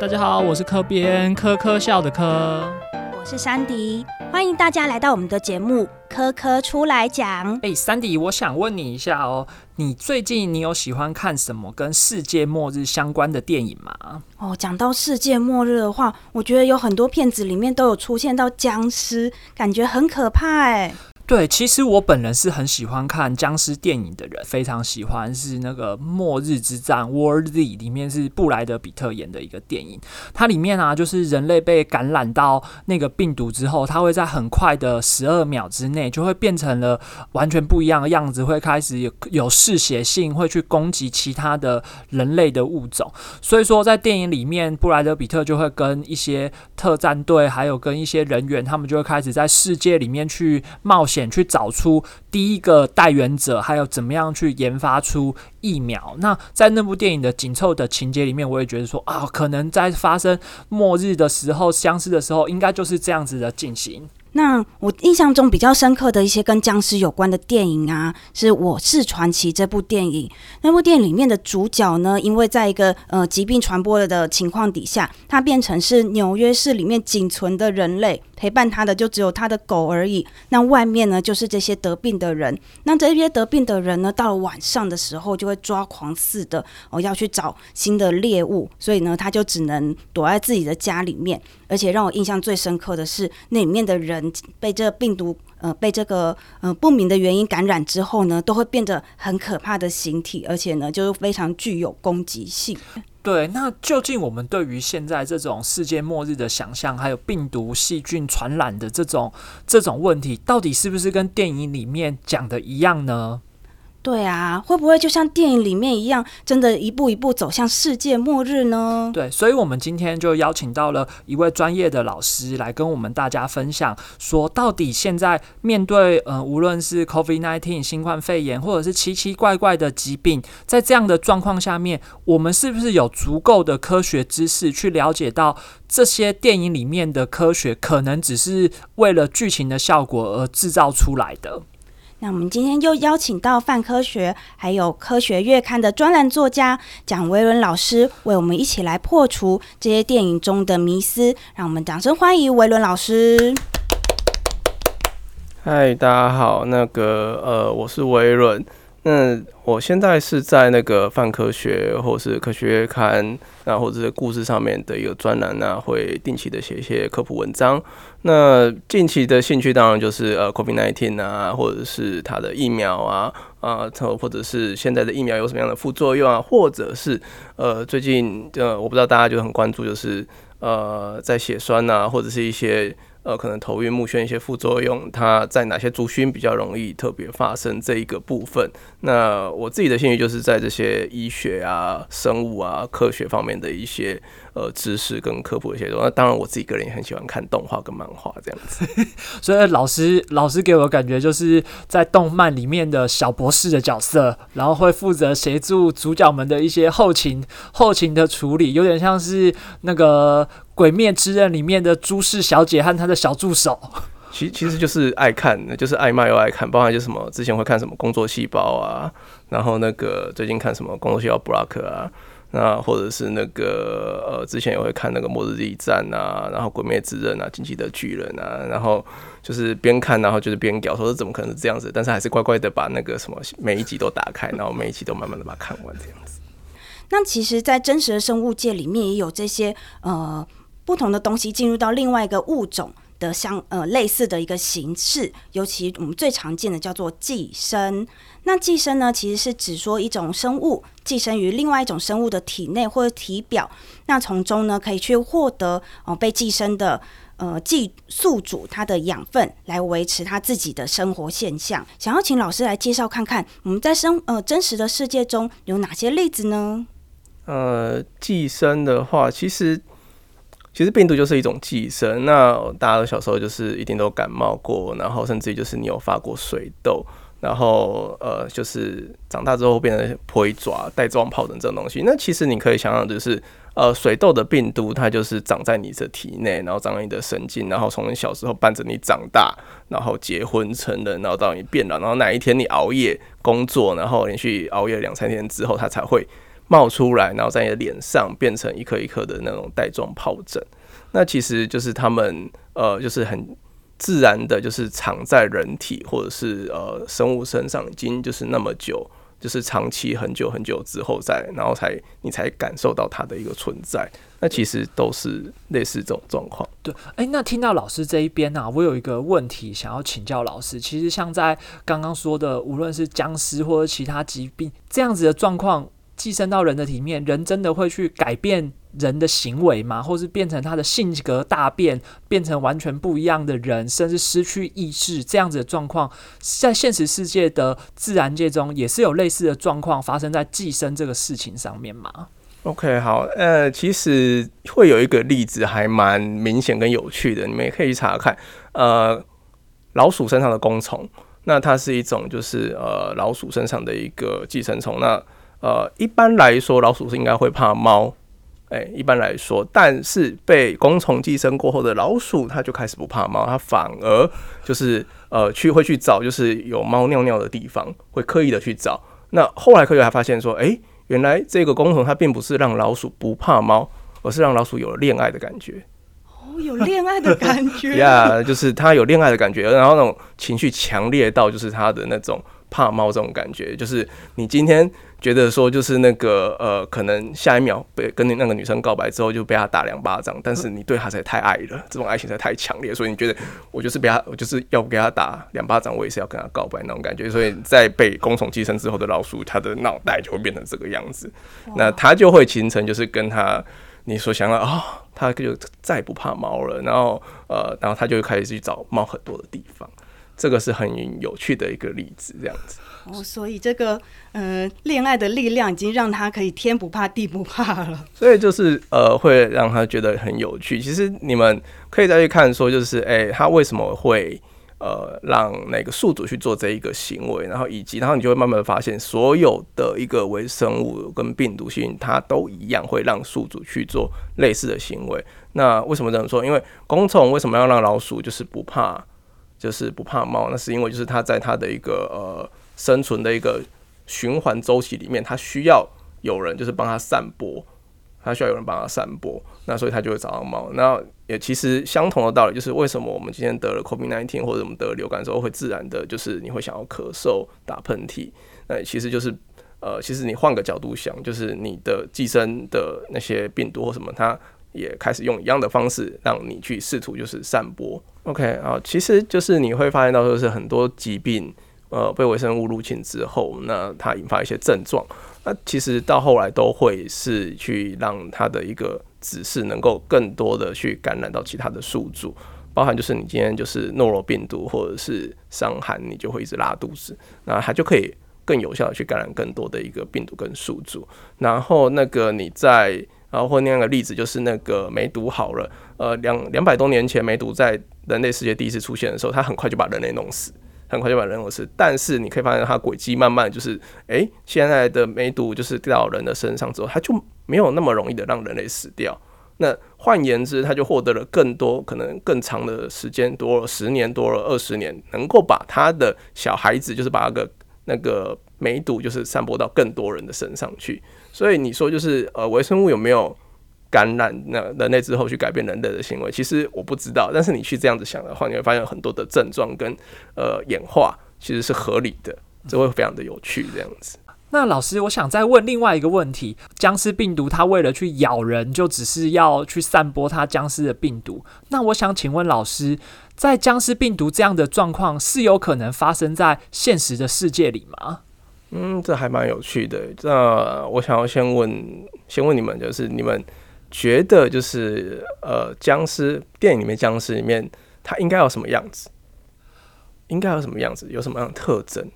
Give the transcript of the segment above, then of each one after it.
大家好，我是科编科科笑的科，我是珊迪，欢迎大家来到我们的节目《科科出来讲》。哎，珊迪，我想问你一下哦，你最近你有喜欢看什么跟世界末日相关的电影吗？哦，讲到世界末日的话，我觉得有很多片子里面都有出现到僵尸，感觉很可怕哎。对，其实我本人是很喜欢看僵尸电影的人，非常喜欢是那个《末日之战》（War Z） 里面是布莱德比特演的一个电影。它里面啊，就是人类被感染到那个病毒之后，它会在很快的十二秒之内就会变成了完全不一样的样子，会开始有有嗜血性，会去攻击其他的人类的物种。所以说，在电影里面，布莱德比特就会跟一些特战队，还有跟一些人员，他们就会开始在世界里面去冒险。去找出第一个代源者，还有怎么样去研发出疫苗。那在那部电影的紧凑的情节里面，我也觉得说啊，可能在发生末日的时候，相似的时候，应该就是这样子的进行。那我印象中比较深刻的一些跟僵尸有关的电影啊，是《我是传奇》这部电影。那部电影里面的主角呢，因为在一个呃疾病传播了的情况底下，他变成是纽约市里面仅存的人类，陪伴他的就只有他的狗而已。那外面呢，就是这些得病的人。那这些得病的人呢，到了晚上的时候就会抓狂似的哦，要去找新的猎物，所以呢，他就只能躲在自己的家里面。而且让我印象最深刻的是，那里面的人被这病毒，呃，被这个呃不明的原因感染之后呢，都会变得很可怕的形体，而且呢，就是非常具有攻击性。对，那究竟我们对于现在这种世界末日的想象，还有病毒、细菌传染的这种这种问题，到底是不是跟电影里面讲的一样呢？对啊，会不会就像电影里面一样，真的一步一步走向世界末日呢？对，所以，我们今天就邀请到了一位专业的老师来跟我们大家分享，说到底现在面对呃，无论是 COVID-19 新冠肺炎，或者是奇奇怪怪的疾病，在这样的状况下面，我们是不是有足够的科学知识去了解到这些电影里面的科学，可能只是为了剧情的效果而制造出来的？那我们今天又邀请到泛科学还有科学月刊的专栏作家蒋维伦老师，为我们一起来破除这些电影中的迷思。让我们掌声欢迎维伦老师。嗨，大家好，那个呃，我是维伦。那我现在是在那个泛科学或是科学刊，那或者是故事上面的一个专栏呢，会定期的写一些科普文章。那近期的兴趣当然就是呃，COVID-19 啊，或者是它的疫苗啊，啊，或者是现在的疫苗有什么样的副作用啊，或者是呃，最近呃，我不知道大家就很关注，就是呃，在血栓啊，或者是一些。呃，可能头晕目眩一些副作用，它在哪些族群比较容易特别发生这一个部分？那我自己的兴趣就是在这些医学啊、生物啊、科学方面的一些呃知识跟科普一些东西。那当然，我自己个人也很喜欢看动画跟漫画这样子。所以老师老师给我的感觉就是在动漫里面的小博士的角色，然后会负责协助主角们的一些后勤后勤的处理，有点像是那个。《鬼灭之刃》里面的朱氏小姐和她的小助手，其其实就是爱看，就是爱骂又爱看，包含就什么之前会看什么《工作细胞》啊，然后那个最近看什么《工作细胞》Block 啊，那或者是那个呃之前也会看那个《末日地战》啊，然后《鬼灭之刃》啊，《进击的巨人》啊，然后就是边看然后就是边屌，说怎么可能是这样子？但是还是乖乖的把那个什么每一集都打开，然后每一集都慢慢的把它看完这样子。那其实，在真实的生物界里面也有这些呃。不同的东西进入到另外一个物种的相呃类似的一个形式，尤其我们最常见的叫做寄生。那寄生呢，其实是指说一种生物寄生于另外一种生物的体内或者体表，那从中呢可以去获得哦被寄生的呃寄宿主它的养分，来维持它自己的生活现象。想要请老师来介绍看看，我们在生呃真实的世界中有哪些例子呢？呃，寄生的话，其实。其实病毒就是一种寄生，那大家都小时候就是一定都感冒过，然后甚至于就是你有发过水痘，然后呃就是长大之后变成灰爪、带状疱疹这种东西。那其实你可以想想，就是呃水痘的病毒它就是长在你的体内，然后长在你的神经，然后从你小时候伴着你长大，然后结婚成人，然后到你变老，然后哪一天你熬夜工作，然后连续熬夜两三天之后，它才会。冒出来，然后在你的脸上变成一颗一颗的那种带状疱疹。那其实就是他们呃，就是很自然的，就是藏在人体或者是呃生物身上，已经就是那么久，就是长期很久很久之后再，然后才你才感受到它的一个存在。那其实都是类似这种状况。对，哎，那听到老师这一边呢，我有一个问题想要请教老师。其实像在刚刚说的，无论是僵尸或者其他疾病这样子的状况，寄生到人的体面，人真的会去改变人的行为吗？或是变成他的性格大变，变成完全不一样的人，甚至失去意识这样子的状况，在现实世界的自然界中，也是有类似的状况发生在寄生这个事情上面吗？OK，好，呃，其实会有一个例子还蛮明显跟有趣的，你们也可以去查看。呃，老鼠身上的弓虫，那它是一种就是呃老鼠身上的一个寄生虫。那呃一般来说，老鼠是应该会怕猫，哎，一般来说，但是被弓虫寄生过后的老鼠，它就开始不怕猫，它反而就是呃去会去找就是有猫尿尿的地方，会刻意的去找。那后来科学还发现说，哎。原来这个工虫它并不是让老鼠不怕猫，而是让老鼠有了恋爱的感觉。哦，有恋爱的感觉。呀，就是它有恋爱的感觉，然后那种情绪强烈到就是它的那种怕猫这种感觉，就是你今天。觉得说就是那个呃，可能下一秒被跟你那个女生告白之后就被他打两巴掌，但是你对他实在太爱了，这种爱情实在太强烈，所以你觉得我就是被他，我就是要给他打两巴掌，我也是要跟他告白那种感觉。所以在被公虫寄生之后的老鼠，他的脑袋就会变成这个样子，那他就会形成就是跟他你所想要啊，他就再也不怕猫了，然后呃，然后他就开始去找猫很多的地方，这个是很有趣的一个例子，这样子。哦，所以这个呃，恋爱的力量已经让他可以天不怕地不怕了。所以就是呃，会让他觉得很有趣。其实你们可以再去看，说就是哎，他为什么会呃让那个宿主去做这一个行为，然后以及然后你就会慢慢发现，所有的一个微生物跟病毒性，它都一样会让宿主去做类似的行为。那为什么这样说？因为公虫为什么要让老鼠就是不怕，就是不怕猫？那是因为就是它在它的一个呃。生存的一个循环周期里面，它需要有人就是帮它散播，它需要有人帮它散播，那所以它就会找到猫。那也其实相同的道理，就是为什么我们今天得了 COVID-19 或者我们得了流感之后，会自然的就是你会想要咳嗽、打喷嚏，那其实就是呃，其实你换个角度想，就是你的寄生的那些病毒或什么，它也开始用一样的方式让你去试图就是散播。OK 啊，其实就是你会发现到就是很多疾病。呃，被微生物入侵之后，那它引发一些症状，那其实到后来都会是去让它的一个指示能够更多的去感染到其他的宿主，包含就是你今天就是诺罗病毒或者是伤寒，你就会一直拉肚子，那它就可以更有效的去感染更多的一个病毒跟宿主。然后那个你在，然后或那样的例子就是那个梅毒好了，呃，两两百多年前梅毒在人类世界第一次出现的时候，它很快就把人类弄死。很快就把人偶吃，但是你可以发现它轨迹慢慢就是，哎，现在的梅毒就是掉到人的身上之后，它就没有那么容易的让人类死掉。那换言之，它就获得了更多可能更长的时间，多了十年，多了二十年，能够把他的小孩子，就是把那个那个梅毒，就是散播到更多人的身上去。所以你说就是呃，微生物有没有？感染那人类之后去改变人类的行为，其实我不知道。但是你去这样子想的话，你会发现很多的症状跟呃演化其实是合理的，这会非常的有趣。这样子。那老师，我想再问另外一个问题：僵尸病毒它为了去咬人，就只是要去散播它僵尸的病毒。那我想请问老师，在僵尸病毒这样的状况是有可能发生在现实的世界里吗？嗯，这还蛮有趣的。那我想要先问，先问你们，就是你们。觉得就是呃，僵尸电影里面僵尸里面，它应该有什么样子？应该有什么样子？有什么样的特征？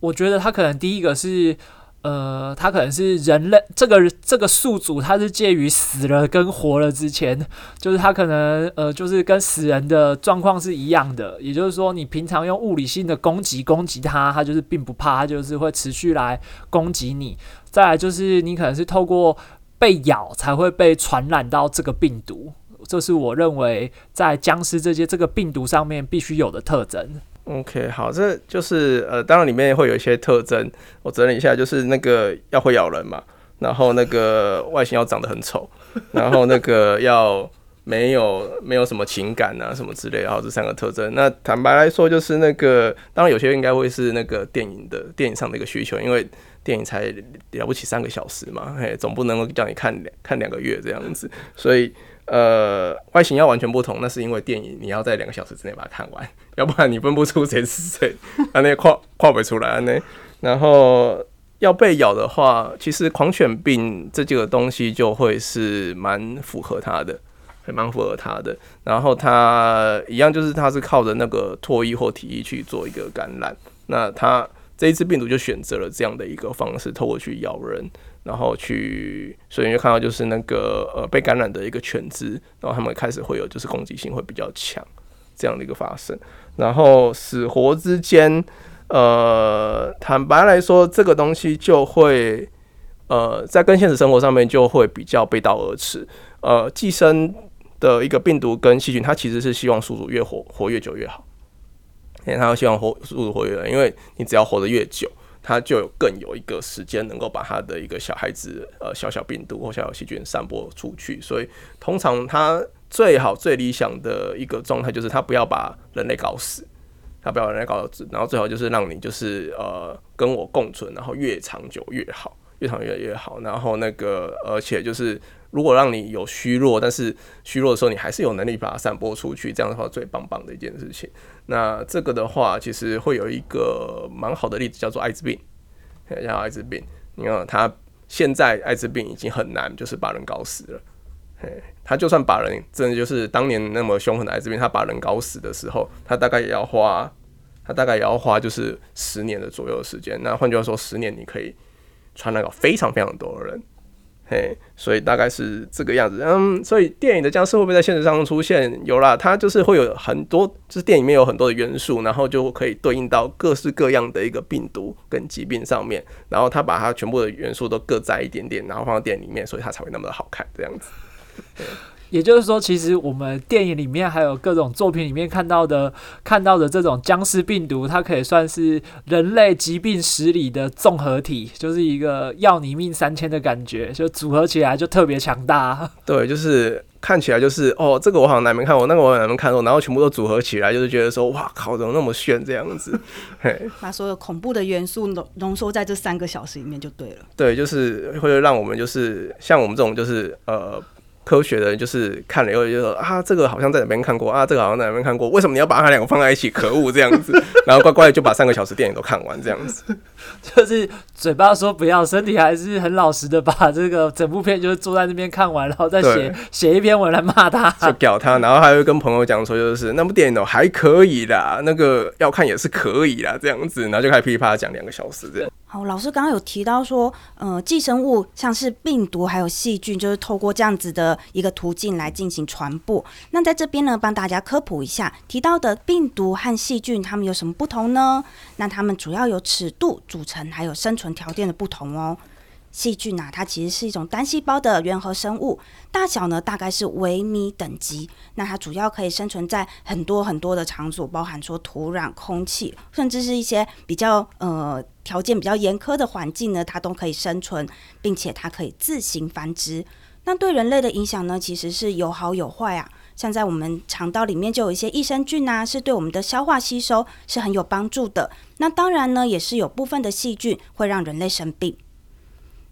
我觉得它可能第一个是呃，它可能是人类这个这个宿主，它是介于死了跟活了之前，就是它可能呃，就是跟死人的状况是一样的。也就是说，你平常用物理性的攻击攻击它，它就是并不怕，它就是会持续来攻击你。再来就是你可能是透过被咬才会被传染到这个病毒，这是我认为在僵尸这些这个病毒上面必须有的特征。OK，好，这就是呃，当然里面会有一些特征，我整理一下，就是那个要会咬人嘛，然后那个外形要长得很丑，然后那个要没有没有什么情感啊什么之类，然后这三个特征。那坦白来说，就是那个当然有些应该会是那个电影的电影上的一个需求，因为电影才了不起三个小时嘛，嘿，总不能够叫你看两看两个月这样子，所以。呃，外形要完全不同，那是因为电影你要在两个小时之内把它看完，要不然你分不出谁是谁，啊，那跨跨不出来那。然后要被咬的话，其实狂犬病这几个东西就会是蛮符合它的，还蛮符合它的。然后它一样就是它是靠着那个唾液或体液去做一个感染，那它这一次病毒就选择了这样的一个方式，透过去咬人。然后去，所以你就看到就是那个呃被感染的一个犬只，然后他们开始会有就是攻击性会比较强这样的一个发生。然后死活之间，呃，坦白来说，这个东西就会呃在跟现实生活上面就会比较背道而驰。呃，寄生的一个病毒跟细菌，它其实是希望宿主越活活越久越好，因为它希望活宿主活跃，因为你只要活得越久。它就有更有一个时间能够把它的一个小孩子呃小小病毒或小小细菌散播出去，所以通常它最好最理想的一个状态就是它不要把人类搞死，它不要人类搞死，然后最好就是让你就是呃跟我共存，然后越长久越好，越长越越好，然后那个而且就是。如果让你有虚弱，但是虚弱的时候你还是有能力把它散播出去，这样的话最棒棒的一件事情。那这个的话，其实会有一个蛮好的例子，叫做艾滋病。像艾滋病，你看他现在艾滋病已经很难，就是把人搞死了。嘿，他就算把人真的就是当年那么凶狠的艾滋病，他把人搞死的时候，他大概也要花，他大概也要花就是十年的左右的时间。那换句话说，十年你可以传染到非常非常多的人。嘿，所以大概是这个样子。嗯，所以电影的僵尸会不会在现实当中出现？有啦，它就是会有很多，就是电影里面有很多的元素，然后就可以对应到各式各样的一个病毒跟疾病上面，然后它把它全部的元素都各在一点点，然后放到电影里面，所以它才会那么的好看这样子。也就是说，其实我们电影里面还有各种作品里面看到的、看到的这种僵尸病毒，它可以算是人类疾病史里的综合体，就是一个要你命三千的感觉，就组合起来就特别强大。对，就是看起来就是哦，这个我好像哪没看过，那个我哪没看过，然后全部都组合起来，就是觉得说哇靠，怎么那么炫这样子？嘿，把所有恐怖的元素浓浓缩在这三个小时里面就对了。对，就是会让我们就是像我们这种就是呃。科学的人就是看了以后就说啊，这个好像在哪边看过啊，这个好像在哪边看过，为什么你要把它两个放在一起？可恶，这样子，然后乖乖就把三个小时电影都看完，这样子，就是嘴巴说不要，身体还是很老实的把这个整部片就是坐在那边看完，然后再写写一篇文来骂他，就屌他，然后还会跟朋友讲说，就是那部电影哦还可以啦，那个要看也是可以啦，这样子，然后就开始噼里啪啦讲两个小时这样。好，老师刚刚有提到说，呃，寄生物像是病毒还有细菌，就是透过这样子的一个途径来进行传播。那在这边呢，帮大家科普一下，提到的病毒和细菌，它们有什么不同呢？那它们主要有尺度、组成还有生存条件的不同哦。细菌啊，它其实是一种单细胞的原核生物，大小呢大概是微米等级。那它主要可以生存在很多很多的场所，包含说土壤、空气，甚至是一些比较呃条件比较严苛的环境呢，它都可以生存，并且它可以自行繁殖。那对人类的影响呢，其实是有好有坏啊。像在我们肠道里面就有一些益生菌啊，是对我们的消化吸收是很有帮助的。那当然呢，也是有部分的细菌会让人类生病。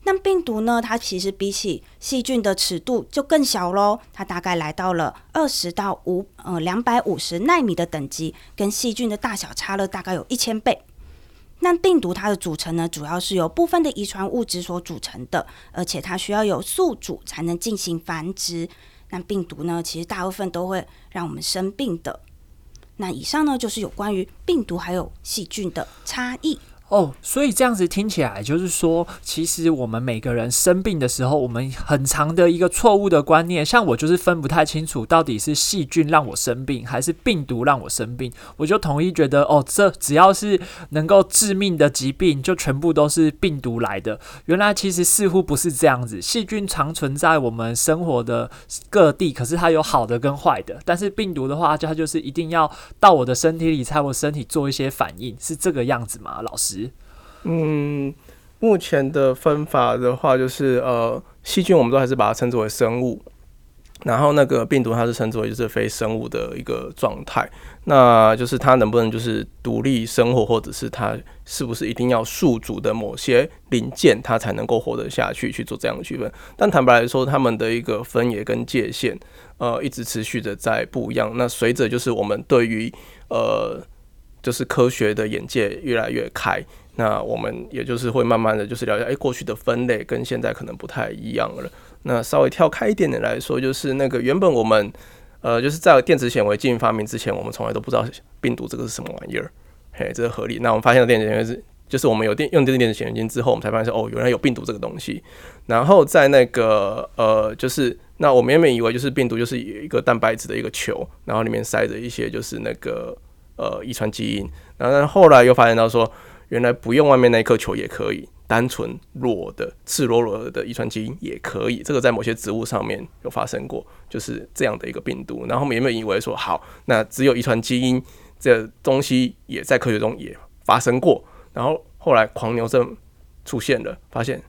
那病毒呢？它其实比起细菌的尺度就更小喽，它大概来到了二十到五呃两百五十纳米的等级，跟细菌的大小差了大概有一千倍。那病毒它的组成呢，主要是由部分的遗传物质所组成的，而且它需要有宿主才能进行繁殖。那病毒呢，其实大部分都会让我们生病的。那以上呢，就是有关于病毒还有细菌的差异。哦，所以这样子听起来，就是说，其实我们每个人生病的时候，我们很长的一个错误的观念，像我就是分不太清楚，到底是细菌让我生病，还是病毒让我生病。我就统一觉得，哦，这只要是能够致命的疾病，就全部都是病毒来的。原来其实似乎不是这样子，细菌常存在我们生活的各地，可是它有好的跟坏的。但是病毒的话，它就是一定要到我的身体里，才我身体做一些反应，是这个样子吗，老师？嗯，目前的分法的话，就是呃，细菌我们都还是把它称之为生物，然后那个病毒它是称之为就是非生物的一个状态。那就是它能不能就是独立生活，或者是它是不是一定要宿主的某些零件，它才能够活得下去？去做这样的区分。但坦白来说，他们的一个分野跟界限，呃，一直持续的在不一样。那随着就是我们对于呃，就是科学的眼界越来越开。那我们也就是会慢慢的就是了解，哎，过去的分类跟现在可能不太一样了。那稍微跳开一点点来说，就是那个原本我们，呃，就是在电子显微镜发明之前，我们从来都不知道病毒这个是什么玩意儿，嘿，这是合理。那我们发现了电子显微镜，就是我们有电用这个电子显微镜之后，我们才发现哦，原来有病毒这个东西。然后在那个呃，就是那我们原本以为就是病毒就是一个蛋白质的一个球，然后里面塞着一些就是那个呃遗传基因，然后后来又发现到说。原来不用外面那一颗球也可以，单纯裸的赤裸裸的遗传基因也可以。这个在某些植物上面有发生过，就是这样的一个病毒。然后我们有没有以为说，好，那只有遗传基因这东西也在科学中也发生过？然后后来狂牛症出现了，发现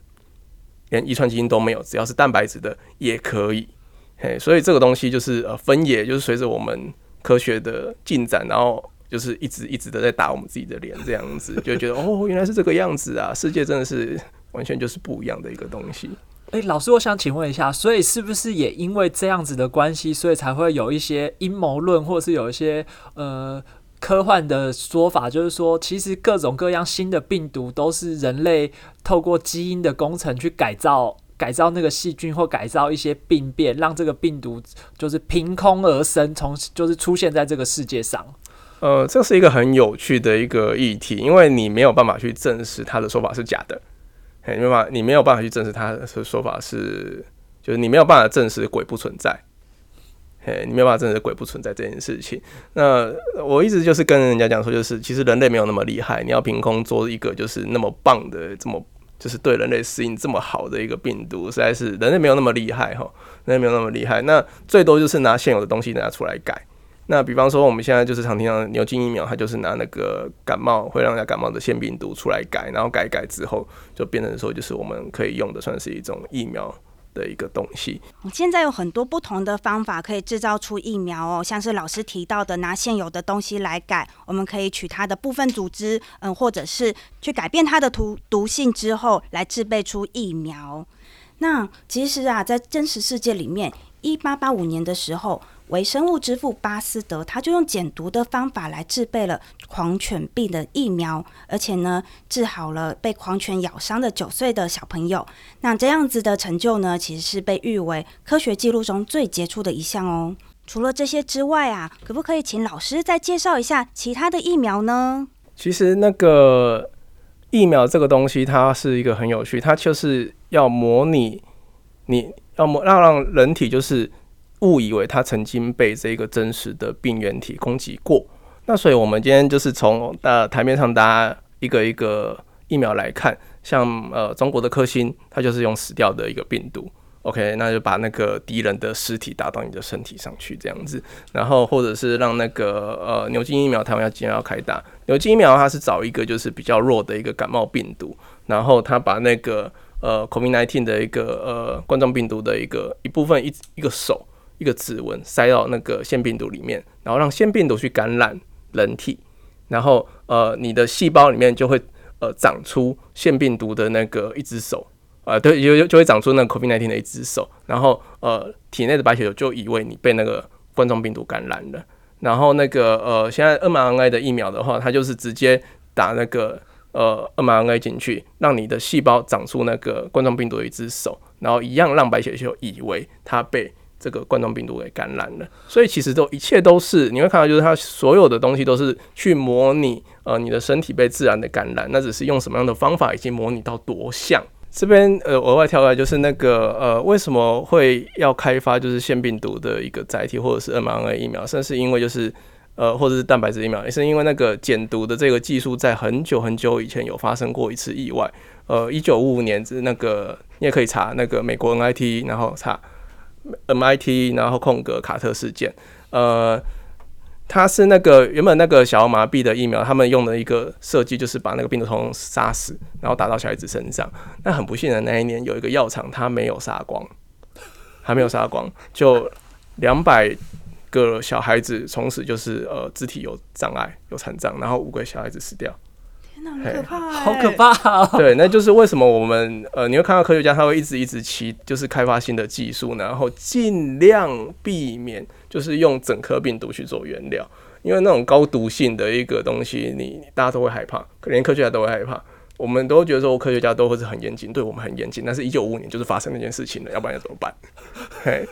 连遗传基因都没有，只要是蛋白质的也可以。嘿，所以这个东西就是呃分野，就是随着我们科学的进展，然后。就是一直一直的在打我们自己的脸，这样子就觉得哦，原来是这个样子啊！世界真的是完全就是不一样的一个东西。诶，老师，我想请问一下，所以是不是也因为这样子的关系，所以才会有一些阴谋论，或是有一些呃科幻的说法，就是说，其实各种各样新的病毒都是人类透过基因的工程去改造、改造那个细菌，或改造一些病变，让这个病毒就是凭空而生，从就是出现在这个世界上。呃，这是一个很有趣的一个议题，因为你没有办法去证实他的说法是假的，嘿，没办法，你没有办法去证实他的说法是，就是你没有办法证实鬼不存在，嘿，你没有办法证实鬼不存在这件事情。那我一直就是跟人家讲说，就是其实人类没有那么厉害，你要凭空做一个就是那么棒的，这么就是对人类适应这么好的一个病毒，实在是人类没有那么厉害哈，人类没有那么厉害，那最多就是拿现有的东西拿出来改。那比方说，我们现在就是常听到牛津疫苗，它就是拿那个感冒会让人家感冒的腺病毒出来改，然后改改之后就变成说，就是我们可以用的，算是一种疫苗的一个东西。现在有很多不同的方法可以制造出疫苗哦，像是老师提到的，拿现有的东西来改，我们可以取它的部分组织，嗯，或者是去改变它的毒毒性之后，来制备出疫苗。那其实啊，在真实世界里面，一八八五年的时候。微生物之父巴斯德，他就用减毒的方法来制备了狂犬病的疫苗，而且呢，治好了被狂犬咬伤的九岁的小朋友。那这样子的成就呢，其实是被誉为科学记录中最杰出的一项哦。除了这些之外啊，可不可以请老师再介绍一下其他的疫苗呢？其实那个疫苗这个东西，它是一个很有趣，它就是要模拟，你要模要让人体就是。误以为他曾经被这个真实的病原体攻击过，那所以我们今天就是从呃台面上大家一个一个疫苗来看，像呃中国的科兴，它就是用死掉的一个病毒，OK，那就把那个敌人的尸体打到你的身体上去这样子，然后或者是让那个呃牛津疫苗，台湾要今天要开打，牛津疫苗它是找一个就是比较弱的一个感冒病毒，然后它把那个呃 COVID-19 的一个呃冠状病毒的一个一部分一一个手。一个指纹塞到那个腺病毒里面，然后让腺病毒去感染人体，然后呃，你的细胞里面就会呃长出腺病毒的那个一只手，啊，对，就就会长出那个 COVID-19 的一只手，然后呃，体内的白血球就以为你被那个冠状病毒感染了，然后那个呃，现在 mRNA 的疫苗的话，它就是直接打那个呃 mRNA 进去，让你的细胞长出那个冠状病毒的一只手，然后一样让白血球以为它被这个冠状病毒给感染了。所以其实都一切都是你会看到，就是它所有的东西都是去模拟呃你的身体被自然的感染，那只是用什么样的方法，已经模拟到多像。这边呃额外跳出来就是那个呃为什么会要开发就是腺病毒的一个载体或者是 mRNA 疫苗，甚至是因为就是呃或者是蛋白质疫苗，也是因为那个减毒的这个技术在很久很久以前有发生过一次意外。呃，一九五五年是那个你也可以查那个美国 NIT，然后查 MIT，然后空格卡特事件，呃。它是那个原本那个小儿麻痹的疫苗，他们用的一个设计就是把那个病毒通杀死，然后打到小孩子身上。那很不幸的那一年，有一个药厂它没有杀光，还没有杀光，就两百个小孩子从此就是呃肢体有障碍、有残障，然后五个小孩子死掉。可怕，好可怕！对，那就是为什么我们呃，你会看到科学家他会一直一直期，就是开发新的技术，然后尽量避免就是用整颗病毒去做原料，因为那种高毒性的一个东西，你大家都会害怕，连科学家都会害怕。我们都觉得说科学家都会是很严谨，对我们很严谨，但是一九五五年就是发生那件事情了，要不然要怎么办？嘿。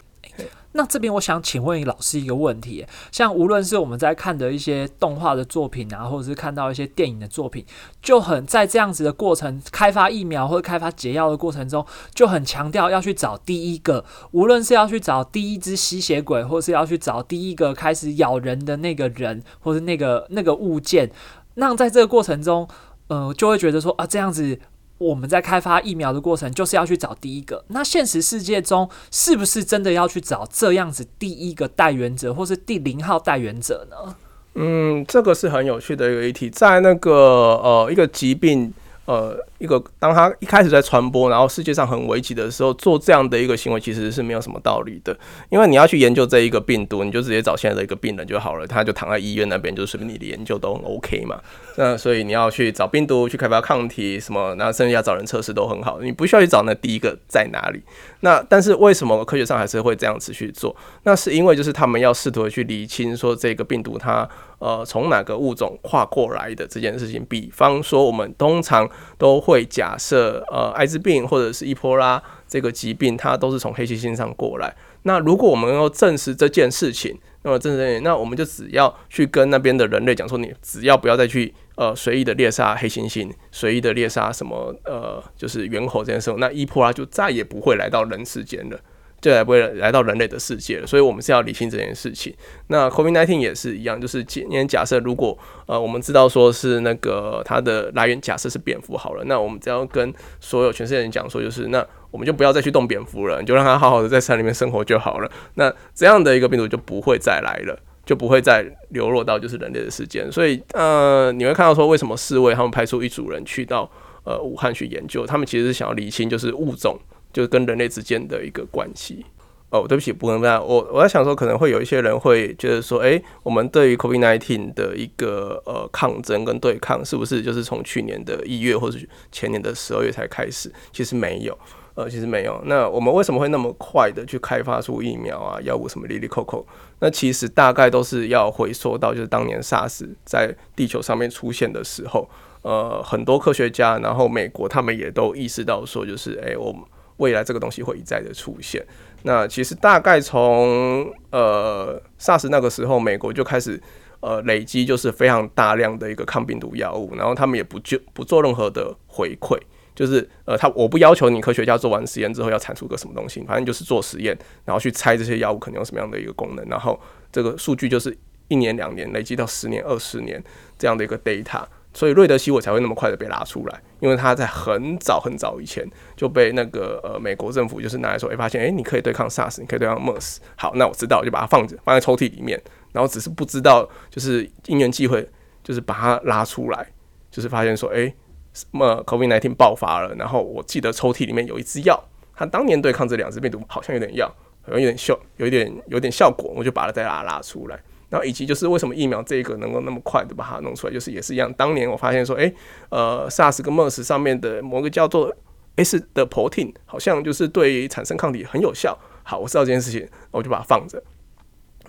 那这边我想请问老师一个问题，像无论是我们在看的一些动画的作品啊，或者是看到一些电影的作品，就很在这样子的过程开发疫苗或者开发解药的过程中，就很强调要去找第一个，无论是要去找第一只吸血鬼，或是要去找第一个开始咬人的那个人，或是那个那个物件，那在这个过程中，呃，就会觉得说啊，这样子。我们在开发疫苗的过程，就是要去找第一个。那现实世界中，是不是真的要去找这样子第一个代原者，或是第零号代原者呢？嗯，这个是很有趣的一个议题，在那个呃一个疾病。呃，一个当他一开始在传播，然后世界上很危急的时候，做这样的一个行为其实是没有什么道理的。因为你要去研究这一个病毒，你就直接找现在的一个病人就好了，他就躺在医院那边，就随便你的研究都很 OK 嘛。那所以你要去找病毒去开发抗体什么，然后甚至要找人测试都很好，你不需要去找那第一个在哪里。那但是为什么科学上还是会这样持续做？那是因为就是他们要试图去理清说这个病毒它。呃，从哪个物种跨过来的这件事情，比方说，我们通常都会假设，呃，艾滋病或者是伊波拉这个疾病，它都是从黑猩猩上过来。那如果我们要证实这件事情，那么证实，那我们就只要去跟那边的人类讲说，你只要不要再去呃随意的猎杀黑猩猩，随意的猎杀什么呃，就是猿猴这件事，那伊波拉就再也不会来到人世间了。就来不会来到人类的世界了，所以我们是要理清这件事情。那 COVID-19 也是一样，就是今天假设如果呃我们知道说是那个它的来源假设是蝙蝠好了，那我们只要跟所有全世界人讲说，就是那我们就不要再去动蝙蝠了，你就让它好好的在山里面生活就好了。那这样的一个病毒就不会再来了，就不会再流落到就是人类的世界。所以呃你会看到说为什么世卫他们派出一组人去到呃武汉去研究，他们其实是想要理清就是物种。就是跟人类之间的一个关系哦，对不起，不能这样。我我在想说，可能会有一些人会觉得说，哎，我们对于 COVID-19 的一个呃抗争跟对抗，是不是就是从去年的一月或者前年的十二月才开始？其实没有，呃，其实没有。那我们为什么会那么快的去开发出疫苗啊、药物什么 l i l y Coco？那其实大概都是要回溯到就是当年 SARS 在地球上面出现的时候，呃，很多科学家，然后美国他们也都意识到说，就是哎，我们。未来这个东西会一再的出现。那其实大概从呃 SARS 那个时候，美国就开始呃累积，就是非常大量的一个抗病毒药物，然后他们也不就不做任何的回馈，就是呃他我不要求你科学家做完实验之后要产出个什么东西，反正就是做实验，然后去猜这些药物可能有什么样的一个功能，然后这个数据就是一年两年累积到十年二十年这样的一个 data。所以瑞德西韦才会那么快的被拉出来，因为他在很早很早以前就被那个呃美国政府就是拿来说，哎，发现哎，你可以对抗 SARS，你可以对抗 MERS，好，那我知道，我就把它放着，放在抽屉里面，然后只是不知道，就是因缘际会，就是把它拉出来，就是发现说，哎，什么 COVID-19 爆发了，然后我记得抽屉里面有一支药，它当年对抗这两只病毒好像有点药，好像有点效，有一点有点效果，我就把它再拉拉出来。然后以及就是为什么疫苗这个能够那么快的把它弄出来，就是也是一样。当年我发现说，哎，呃，SARS 跟 MERS 上面的某个叫做 S 的 protein 好像就是对产生抗体很有效。好，我知道这件事情，我就把它放着，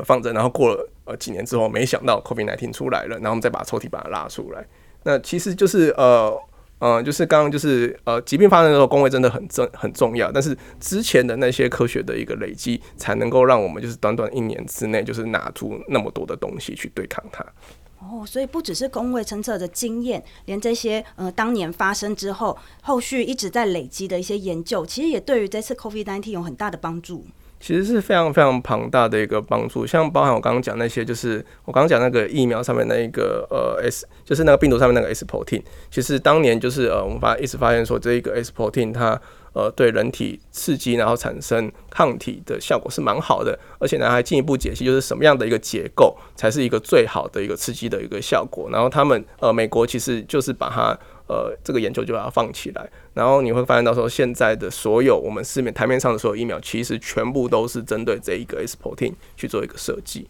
放着。然后过了呃几年之后，没想到 COVID-19 出来了，然后我们再把抽屉把它拉出来。那其实就是呃，嗯，就是刚刚就是呃，疾病发生的时候，工位真的很重很重要。但是之前的那些科学的一个累积，才能够让我们就是短短一年之内，就是拿出那么多的东西去对抗它。哦，所以不只是工位侦测的经验，连这些呃当年发生之后，后续一直在累积的一些研究，其实也对于这次 COVID-19 有很大的帮助。其实是非常非常庞大的一个帮助，像包含我刚刚讲那些，就是我刚刚讲那个疫苗上面那一个呃 S，就是那个病毒上面那个 S protein，其实当年就是呃我们发一直发现说这一个 S protein 它呃对人体刺激然后产生抗体的效果是蛮好的，而且呢还进一步解析就是什么样的一个结构才是一个最好的一个刺激的一个效果，然后他们呃美国其实就是把它。呃，这个研究就把它放起来，然后你会发现到时候现在的所有我们市面台面上的所有疫苗，其实全部都是针对这一个 S protein 去做一个设计。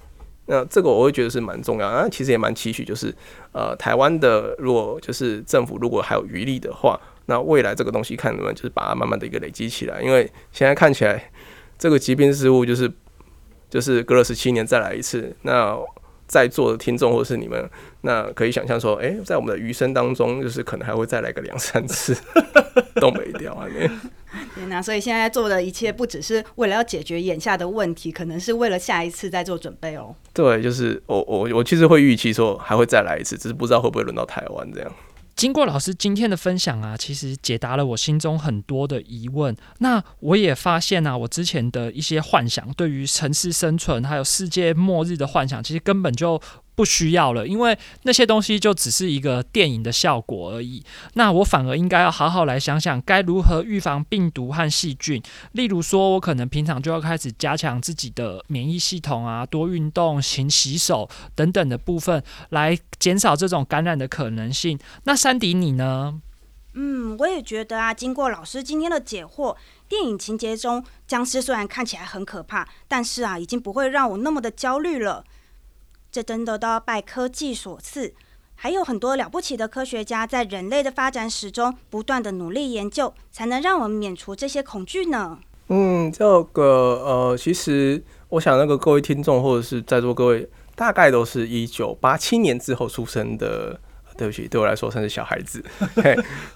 那这个我会觉得是蛮重要，那其实也蛮期许，就是呃，台湾的如果就是政府如果还有余力的话，那未来这个东西看能不能就是把它慢慢的一个累积起来，因为现在看起来这个疾病事物就是就是隔了十七年再来一次，那。在座的听众或者是你们，那可以想象说，哎，在我们的余生当中，就是可能还会再来个两三次，都没掉啊！对，那所以现在做的一切，不只是为了要解决眼下的问题，可能是为了下一次再做准备哦。对，就是我我我其实会预期说还会再来一次，只是不知道会不会轮到台湾这样。经过老师今天的分享啊，其实解答了我心中很多的疑问。那我也发现啊，我之前的一些幻想，对于城市生存还有世界末日的幻想，其实根本就。不需要了，因为那些东西就只是一个电影的效果而已。那我反而应该要好好来想想，该如何预防病毒和细菌。例如说，我可能平常就要开始加强自己的免疫系统啊，多运动、勤洗手等等的部分，来减少这种感染的可能性。那山迪，你呢？嗯，我也觉得啊，经过老师今天的解惑，电影情节中僵尸虽然看起来很可怕，但是啊，已经不会让我那么的焦虑了。这真的都要拜科技所赐，还有很多了不起的科学家在人类的发展史中不断的努力研究，才能让我们免除这些恐惧呢。嗯，这个呃，其实我想那个各位听众或者是在座各位，大概都是一九八七年之后出生的。对不起，对我来说算是小孩子，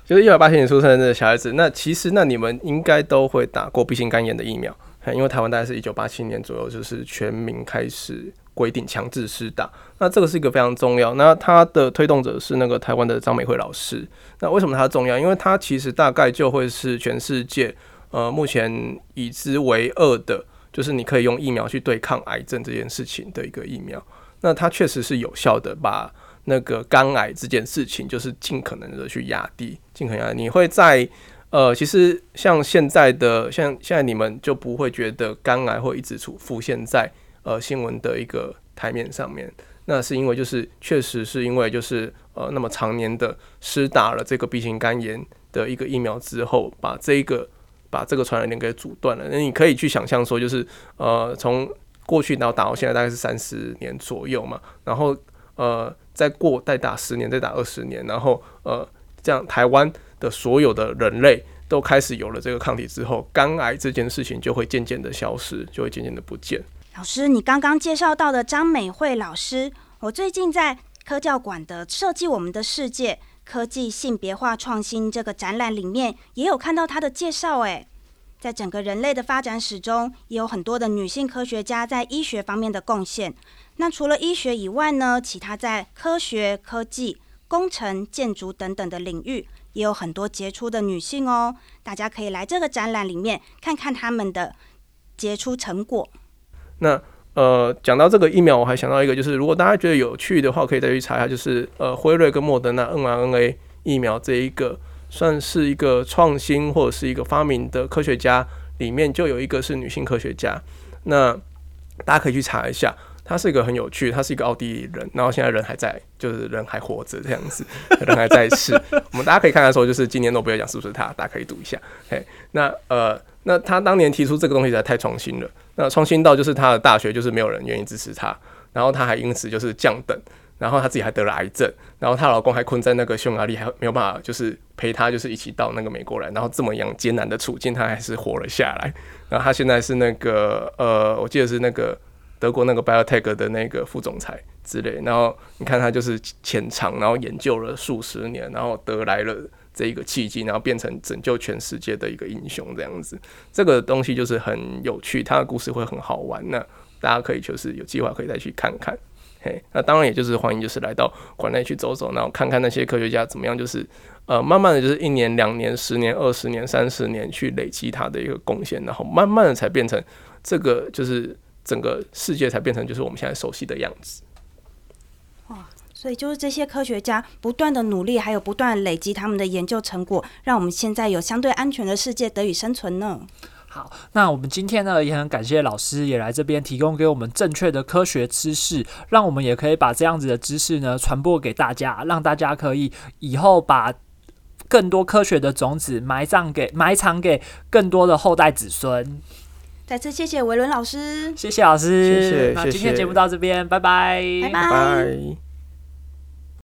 就是一九八七年出生的小孩子。那其实那你们应该都会打过 B 型肝炎的疫苗，因为台湾大概是一九八七年左右，就是全民开始。规定强制施打，那这个是一个非常重要。那它的推动者是那个台湾的张美惠老师。那为什么它重要？因为它其实大概就会是全世界呃目前已知为二的，就是你可以用疫苗去对抗癌症这件事情的一个疫苗。那它确实是有效的，把那个肝癌这件事情就是尽可能的去压低，尽可能压。你会在呃，其实像现在的像现在你们就不会觉得肝癌会一直出浮现在。呃，新闻的一个台面上面，那是因为就是确实是因为就是呃，那么常年的施打了这个 B 型肝炎的一个疫苗之后，把这个把这个传染链给阻断了。那你可以去想象说，就是呃，从过去到打到现在大概是三十年左右嘛，然后呃，再过再打十年，再打二十年，然后呃，这样台湾的所有的人类都开始有了这个抗体之后，肝癌这件事情就会渐渐的消失，就会渐渐的不见。老师，你刚刚介绍到的张美惠老师，我最近在科教馆的设计我们的世界科技性别化创新这个展览里面，也有看到她的介绍。诶，在整个人类的发展史中，也有很多的女性科学家在医学方面的贡献。那除了医学以外呢，其他在科学、科技、工程、建筑等等的领域，也有很多杰出的女性哦。大家可以来这个展览里面看看他们的杰出成果。那呃，讲到这个疫苗，我还想到一个，就是如果大家觉得有趣的话，可以再去查一下，就是呃，辉瑞跟莫德纳 mRNA 疫苗这一个，算是一个创新或者是一个发明的科学家里面，就有一个是女性科学家。那大家可以去查一下，他是一个很有趣，他是一个奥地利人，然后现在人还在，就是人还活着这样子，人还在世。我们大家可以看看说，就是今年诺贝尔奖是不是他？大家可以读一下。嘿，那呃。那他当年提出这个东西实在太创新了，那创新到就是他的大学就是没有人愿意支持他，然后他还因此就是降等，然后他自己还得了癌症，然后她老公还困在那个匈牙利，还没有办法就是陪她就是一起到那个美国来，然后这么样艰难的处境，他还是活了下来。然后他现在是那个呃，我记得是那个德国那个 Biotech 的那个副总裁之类。然后你看他就是潜藏，然后研究了数十年，然后得来了这一个契机，然后变成拯救全世界的一个英雄这样子。这个东西就是很有趣，他的故事会很好玩。那大家可以就是有计划可以再去看看。嘿，那当然也就是欢迎就是来到馆内去走走，然后看看那些科学家怎么样，就是呃慢慢的就是一年、两年、十年、二十年、三十年去累积他的一个贡献，然后慢慢的才变成这个就是整个世界才变成就是我们现在熟悉的样子。哇所以就是这些科学家不断的努力，还有不断累积他们的研究成果，让我们现在有相对安全的世界得以生存呢。好，那我们今天呢也很感谢老师也来这边提供给我们正确的科学知识，让我们也可以把这样子的知识呢传播给大家，让大家可以以后把更多科学的种子埋葬给埋藏给更多的后代子孙。再次谢谢维伦老师，谢谢老师，谢谢那今天节目到这边，拜。拜，拜。拜拜。